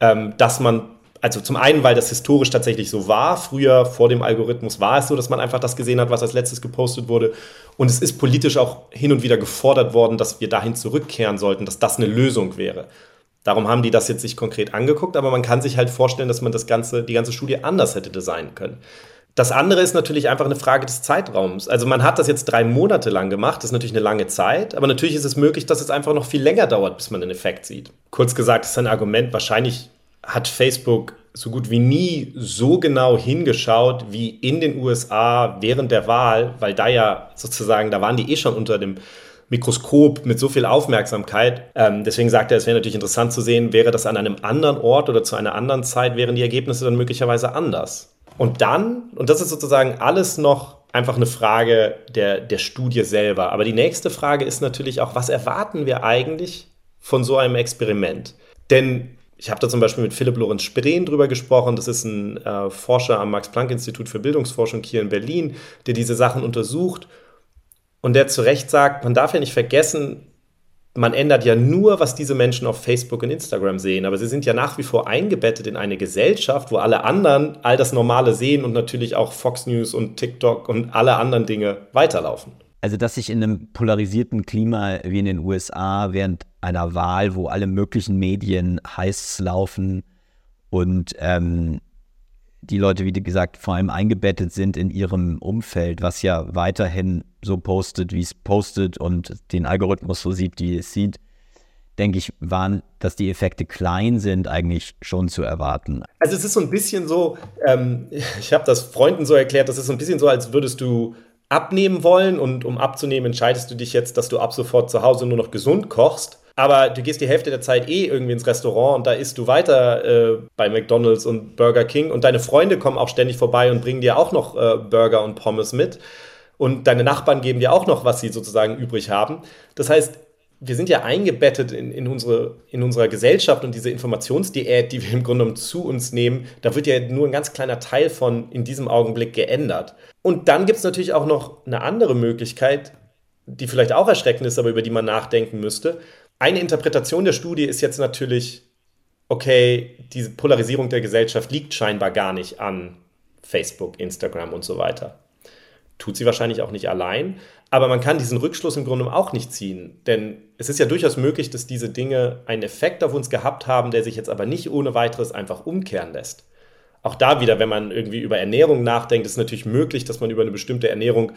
ähm, dass man also zum einen, weil das historisch tatsächlich so war. Früher vor dem Algorithmus war es so, dass man einfach das gesehen hat, was als letztes gepostet wurde. Und es ist politisch auch hin und wieder gefordert worden, dass wir dahin zurückkehren sollten, dass das eine Lösung wäre. Darum haben die das jetzt sich konkret angeguckt, aber man kann sich halt vorstellen, dass man das ganze, die ganze Studie anders hätte designen können. Das andere ist natürlich einfach eine Frage des Zeitraums. Also man hat das jetzt drei Monate lang gemacht, das ist natürlich eine lange Zeit, aber natürlich ist es möglich, dass es einfach noch viel länger dauert, bis man den Effekt sieht. Kurz gesagt ist ein Argument, wahrscheinlich hat Facebook so gut wie nie so genau hingeschaut wie in den USA während der Wahl, weil da ja sozusagen, da waren die eh schon unter dem Mikroskop mit so viel Aufmerksamkeit. Ähm, deswegen sagt er, es wäre natürlich interessant zu sehen, wäre das an einem anderen Ort oder zu einer anderen Zeit, wären die Ergebnisse dann möglicherweise anders. Und dann, und das ist sozusagen alles noch einfach eine Frage der, der Studie selber. Aber die nächste Frage ist natürlich auch, was erwarten wir eigentlich von so einem Experiment? Denn ich habe da zum Beispiel mit Philipp Lorenz Spreen drüber gesprochen. Das ist ein äh, Forscher am Max-Planck-Institut für Bildungsforschung hier in Berlin, der diese Sachen untersucht und der zu Recht sagt, man darf ja nicht vergessen, man ändert ja nur, was diese Menschen auf Facebook und Instagram sehen, aber sie sind ja nach wie vor eingebettet in eine Gesellschaft, wo alle anderen all das Normale sehen und natürlich auch Fox News und TikTok und alle anderen Dinge weiterlaufen. Also, dass sich in einem polarisierten Klima wie in den USA während einer Wahl, wo alle möglichen Medien heiß laufen und ähm, die Leute, wie gesagt, vor allem eingebettet sind in ihrem Umfeld, was ja weiterhin so postet, wie es postet und den Algorithmus so sieht, wie es sieht, denke ich, waren, dass die Effekte klein sind, eigentlich schon zu erwarten. Also es ist so ein bisschen so, ähm, ich habe das Freunden so erklärt, das ist so ein bisschen so, als würdest du abnehmen wollen und um abzunehmen entscheidest du dich jetzt, dass du ab sofort zu Hause nur noch gesund kochst. Aber du gehst die Hälfte der Zeit eh irgendwie ins Restaurant und da isst du weiter äh, bei McDonald's und Burger King und deine Freunde kommen auch ständig vorbei und bringen dir auch noch äh, Burger und Pommes mit. Und deine Nachbarn geben dir auch noch, was sie sozusagen übrig haben. Das heißt, wir sind ja eingebettet in, in, unsere, in unserer Gesellschaft und diese Informationsdiät, die wir im Grunde genommen zu uns nehmen, da wird ja nur ein ganz kleiner Teil von in diesem Augenblick geändert. Und dann gibt es natürlich auch noch eine andere Möglichkeit, die vielleicht auch erschreckend ist, aber über die man nachdenken müsste. Eine Interpretation der Studie ist jetzt natürlich, okay, diese Polarisierung der Gesellschaft liegt scheinbar gar nicht an Facebook, Instagram und so weiter. Tut sie wahrscheinlich auch nicht allein, aber man kann diesen Rückschluss im Grunde auch nicht ziehen, denn es ist ja durchaus möglich, dass diese Dinge einen Effekt auf uns gehabt haben, der sich jetzt aber nicht ohne weiteres einfach umkehren lässt. Auch da wieder, wenn man irgendwie über Ernährung nachdenkt, ist natürlich möglich, dass man über eine bestimmte Ernährung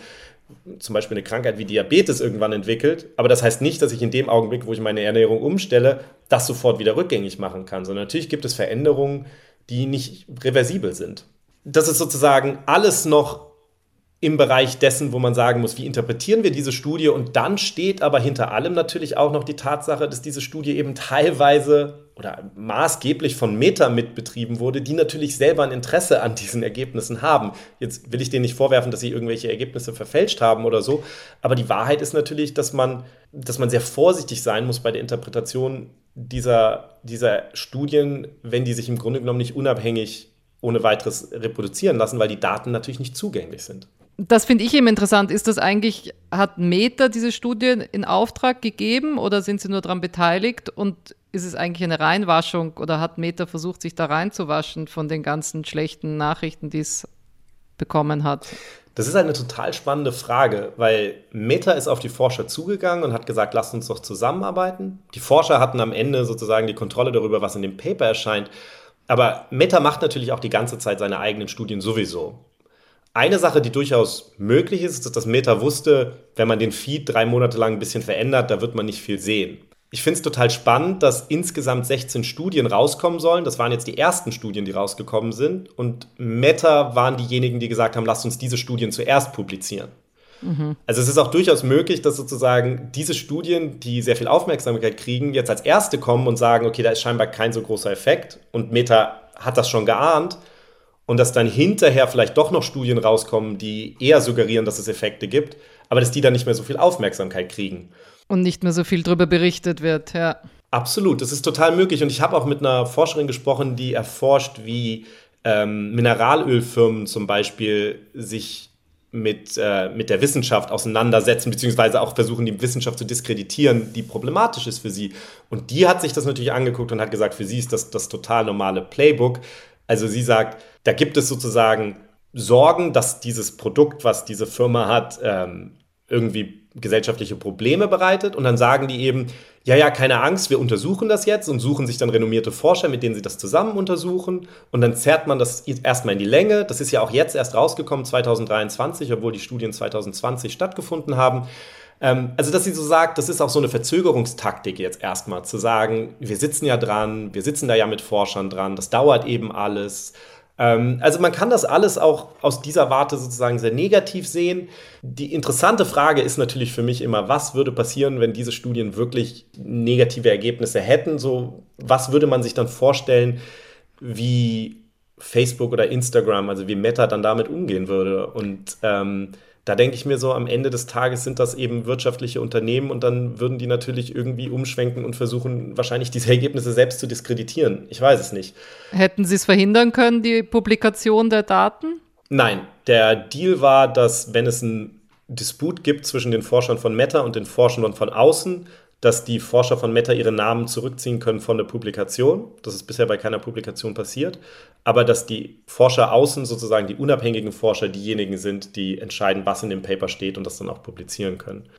zum Beispiel eine Krankheit wie Diabetes irgendwann entwickelt. Aber das heißt nicht, dass ich in dem Augenblick, wo ich meine Ernährung umstelle, das sofort wieder rückgängig machen kann, sondern natürlich gibt es Veränderungen, die nicht reversibel sind. Das ist sozusagen alles noch im Bereich dessen, wo man sagen muss, wie interpretieren wir diese Studie? Und dann steht aber hinter allem natürlich auch noch die Tatsache, dass diese Studie eben teilweise oder maßgeblich von Meta mitbetrieben wurde, die natürlich selber ein Interesse an diesen Ergebnissen haben. Jetzt will ich denen nicht vorwerfen, dass sie irgendwelche Ergebnisse verfälscht haben oder so, aber die Wahrheit ist natürlich, dass man, dass man sehr vorsichtig sein muss bei der Interpretation dieser, dieser Studien, wenn die sich im Grunde genommen nicht unabhängig ohne weiteres reproduzieren lassen, weil die Daten natürlich nicht zugänglich sind. Das finde ich eben interessant. Ist das eigentlich, hat Meta diese Studie in Auftrag gegeben oder sind sie nur daran beteiligt? Und ist es eigentlich eine Reinwaschung oder hat Meta versucht, sich da reinzuwaschen von den ganzen schlechten Nachrichten, die es bekommen hat? Das ist eine total spannende Frage, weil Meta ist auf die Forscher zugegangen und hat gesagt, lasst uns doch zusammenarbeiten. Die Forscher hatten am Ende sozusagen die Kontrolle darüber, was in dem Paper erscheint. Aber Meta macht natürlich auch die ganze Zeit seine eigenen Studien sowieso. Eine Sache, die durchaus möglich ist, ist, dass Meta wusste, wenn man den Feed drei Monate lang ein bisschen verändert, da wird man nicht viel sehen. Ich finde es total spannend, dass insgesamt 16 Studien rauskommen sollen. Das waren jetzt die ersten Studien, die rausgekommen sind. Und Meta waren diejenigen, die gesagt haben, lasst uns diese Studien zuerst publizieren. Mhm. Also es ist auch durchaus möglich, dass sozusagen diese Studien, die sehr viel Aufmerksamkeit kriegen, jetzt als erste kommen und sagen, okay, da ist scheinbar kein so großer Effekt. Und Meta hat das schon geahnt und dass dann hinterher vielleicht doch noch Studien rauskommen, die eher suggerieren, dass es Effekte gibt, aber dass die dann nicht mehr so viel Aufmerksamkeit kriegen. Und nicht mehr so viel darüber berichtet wird, ja. Absolut, das ist total möglich. Und ich habe auch mit einer Forscherin gesprochen, die erforscht, wie ähm, Mineralölfirmen zum Beispiel sich mit, äh, mit der Wissenschaft auseinandersetzen, beziehungsweise auch versuchen, die Wissenschaft zu diskreditieren, die problematisch ist für sie. Und die hat sich das natürlich angeguckt und hat gesagt, für sie ist das das total normale Playbook. Also sie sagt, da gibt es sozusagen Sorgen, dass dieses Produkt, was diese Firma hat, ähm, irgendwie gesellschaftliche Probleme bereitet. Und dann sagen die eben, ja, ja, keine Angst, wir untersuchen das jetzt und suchen sich dann renommierte Forscher, mit denen sie das zusammen untersuchen. Und dann zerrt man das erstmal in die Länge. Das ist ja auch jetzt erst rausgekommen, 2023, obwohl die Studien 2020 stattgefunden haben. Ähm, also, dass sie so sagt, das ist auch so eine Verzögerungstaktik jetzt erstmal, zu sagen, wir sitzen ja dran, wir sitzen da ja mit Forschern dran, das dauert eben alles. Ähm, also man kann das alles auch aus dieser Warte sozusagen sehr negativ sehen. Die interessante Frage ist natürlich für mich immer, was würde passieren, wenn diese Studien wirklich negative Ergebnisse hätten? So, was würde man sich dann vorstellen, wie Facebook oder Instagram, also wie Meta dann damit umgehen würde? Und ähm, da denke ich mir so, am Ende des Tages sind das eben wirtschaftliche Unternehmen und dann würden die natürlich irgendwie umschwenken und versuchen, wahrscheinlich diese Ergebnisse selbst zu diskreditieren. Ich weiß es nicht. Hätten Sie es verhindern können, die Publikation der Daten? Nein, der Deal war, dass wenn es einen Disput gibt zwischen den Forschern von Meta und den Forschern von außen, dass die Forscher von Meta ihre Namen zurückziehen können von der Publikation. Das ist bisher bei keiner Publikation passiert. Aber dass die Forscher außen, sozusagen die unabhängigen Forscher, diejenigen sind, die entscheiden, was in dem Paper steht und das dann auch publizieren können.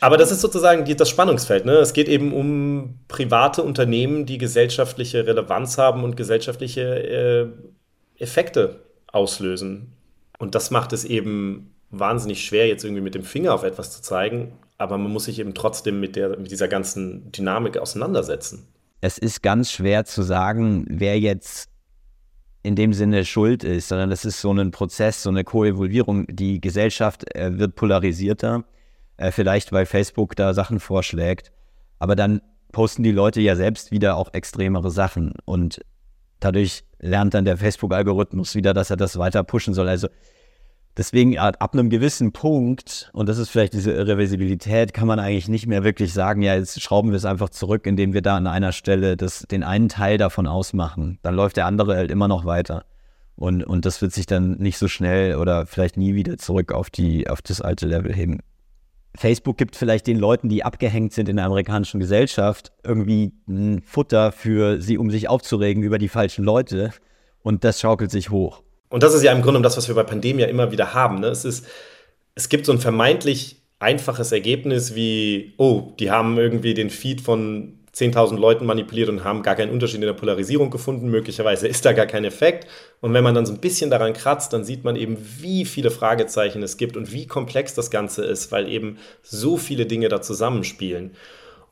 Aber das ist sozusagen die, das Spannungsfeld. Ne? Es geht eben um private Unternehmen, die gesellschaftliche Relevanz haben und gesellschaftliche äh, Effekte auslösen. Und das macht es eben wahnsinnig schwer, jetzt irgendwie mit dem Finger auf etwas zu zeigen aber man muss sich eben trotzdem mit, der, mit dieser ganzen Dynamik auseinandersetzen. Es ist ganz schwer zu sagen, wer jetzt in dem Sinne schuld ist, sondern das ist so ein Prozess, so eine Koevolvierung. Die Gesellschaft äh, wird polarisierter, äh, vielleicht weil Facebook da Sachen vorschlägt, aber dann posten die Leute ja selbst wieder auch extremere Sachen und dadurch lernt dann der Facebook-Algorithmus wieder, dass er das weiter pushen soll. Also Deswegen ab einem gewissen Punkt, und das ist vielleicht diese Irreversibilität, kann man eigentlich nicht mehr wirklich sagen, ja, jetzt schrauben wir es einfach zurück, indem wir da an einer Stelle das, den einen Teil davon ausmachen. Dann läuft der andere halt immer noch weiter. Und, und das wird sich dann nicht so schnell oder vielleicht nie wieder zurück auf, die, auf das alte Level heben. Facebook gibt vielleicht den Leuten, die abgehängt sind in der amerikanischen Gesellschaft, irgendwie ein Futter für sie, um sich aufzuregen über die falschen Leute. Und das schaukelt sich hoch. Und das ist ja im Grunde das, was wir bei Pandemie ja immer wieder haben. Ne? Es, ist, es gibt so ein vermeintlich einfaches Ergebnis wie, oh, die haben irgendwie den Feed von 10.000 Leuten manipuliert und haben gar keinen Unterschied in der Polarisierung gefunden. Möglicherweise ist da gar kein Effekt. Und wenn man dann so ein bisschen daran kratzt, dann sieht man eben, wie viele Fragezeichen es gibt und wie komplex das Ganze ist, weil eben so viele Dinge da zusammenspielen.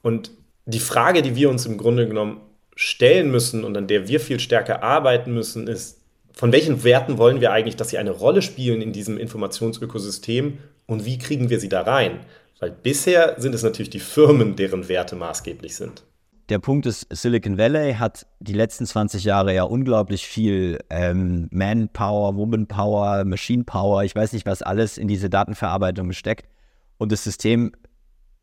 Und die Frage, die wir uns im Grunde genommen stellen müssen und an der wir viel stärker arbeiten müssen, ist, von welchen Werten wollen wir eigentlich, dass sie eine Rolle spielen in diesem Informationsökosystem und wie kriegen wir sie da rein? Weil bisher sind es natürlich die Firmen, deren Werte maßgeblich sind. Der Punkt ist, Silicon Valley hat die letzten 20 Jahre ja unglaublich viel ähm, Manpower, Womanpower, Machine Power, ich weiß nicht was alles in diese Datenverarbeitung gesteckt und das System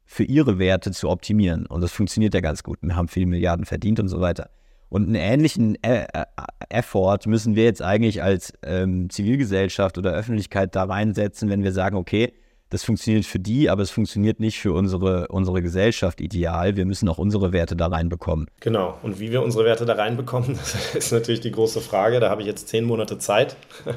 für ihre Werte zu optimieren. Und das funktioniert ja ganz gut. Wir haben viele Milliarden verdient und so weiter. Und einen ähnlichen e e Effort müssen wir jetzt eigentlich als ähm, Zivilgesellschaft oder Öffentlichkeit da reinsetzen, wenn wir sagen, okay, das funktioniert für die, aber es funktioniert nicht für unsere, unsere Gesellschaft ideal. Wir müssen auch unsere Werte da reinbekommen. Genau. Und wie wir unsere Werte da reinbekommen, das ist natürlich die große Frage. Da habe ich jetzt zehn Monate Zeit,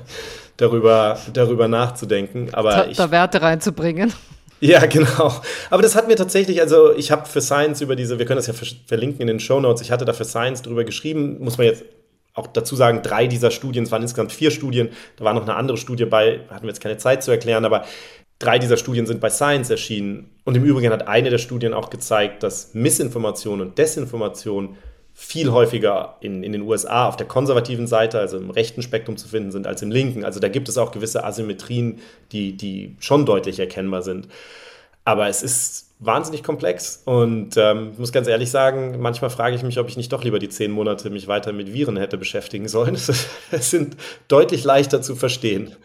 darüber, darüber nachzudenken. Aber da, ich, da Werte reinzubringen. Ja, genau. Aber das hat mir tatsächlich, also ich habe für Science über diese, wir können das ja verlinken in den Show Notes, ich hatte da für Science drüber geschrieben, muss man jetzt auch dazu sagen, drei dieser Studien, es waren insgesamt vier Studien, da war noch eine andere Studie bei, hatten wir jetzt keine Zeit zu erklären, aber drei dieser Studien sind bei Science erschienen. Und im Übrigen hat eine der Studien auch gezeigt, dass Missinformation und Desinformation viel häufiger in, in den USA auf der konservativen Seite, also im rechten Spektrum zu finden sind, als im linken. Also da gibt es auch gewisse Asymmetrien, die, die schon deutlich erkennbar sind. Aber es ist wahnsinnig komplex und ähm, muss ganz ehrlich sagen, manchmal frage ich mich, ob ich nicht doch lieber die zehn Monate mich weiter mit Viren hätte beschäftigen sollen. Es sind deutlich leichter zu verstehen.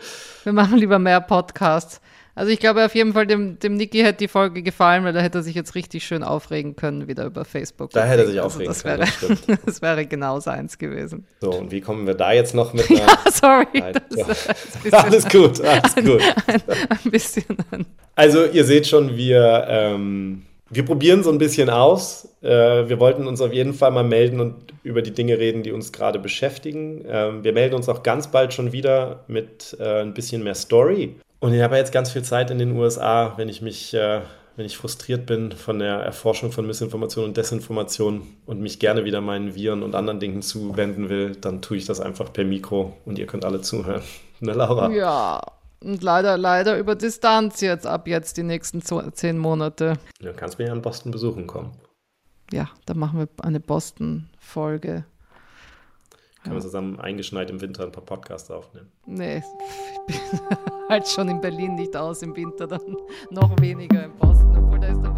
Wir machen lieber mehr Podcasts. Also ich glaube auf jeden Fall, dem, dem Niki hätte die Folge gefallen, weil da hätte er sich jetzt richtig schön aufregen können, wieder über Facebook. Da hätte er sich also aufregen das wäre, können, das, das, wäre genau seins gewesen. So, und wie kommen wir da jetzt noch mit einer... ja, sorry. alles gut, alles gut. Ein, ein, bisschen an. Also ihr seht schon, wir, ähm, wir probieren so ein bisschen aus. Äh, wir wollten uns auf jeden Fall mal melden und über die Dinge reden, die uns gerade beschäftigen. Ähm, wir melden uns auch ganz bald schon wieder mit äh, ein bisschen mehr Story. Und ich habe jetzt ganz viel Zeit in den USA, wenn ich mich, äh, wenn ich frustriert bin von der Erforschung von Missinformation und Desinformation und mich gerne wieder meinen Viren und anderen Dingen zuwenden will, dann tue ich das einfach per Mikro und ihr könnt alle zuhören. Ne, Laura? Ja, und leider, leider über Distanz jetzt ab jetzt die nächsten zehn Monate. Du kannst mich ja in Boston besuchen kommen. Ja, dann machen wir eine Boston-Folge. Können wir zusammen eingeschneit im Winter ein paar Podcasts aufnehmen? Nee, ich bin halt schon in Berlin nicht aus im Winter, dann noch weniger in Boston, obwohl da ist dann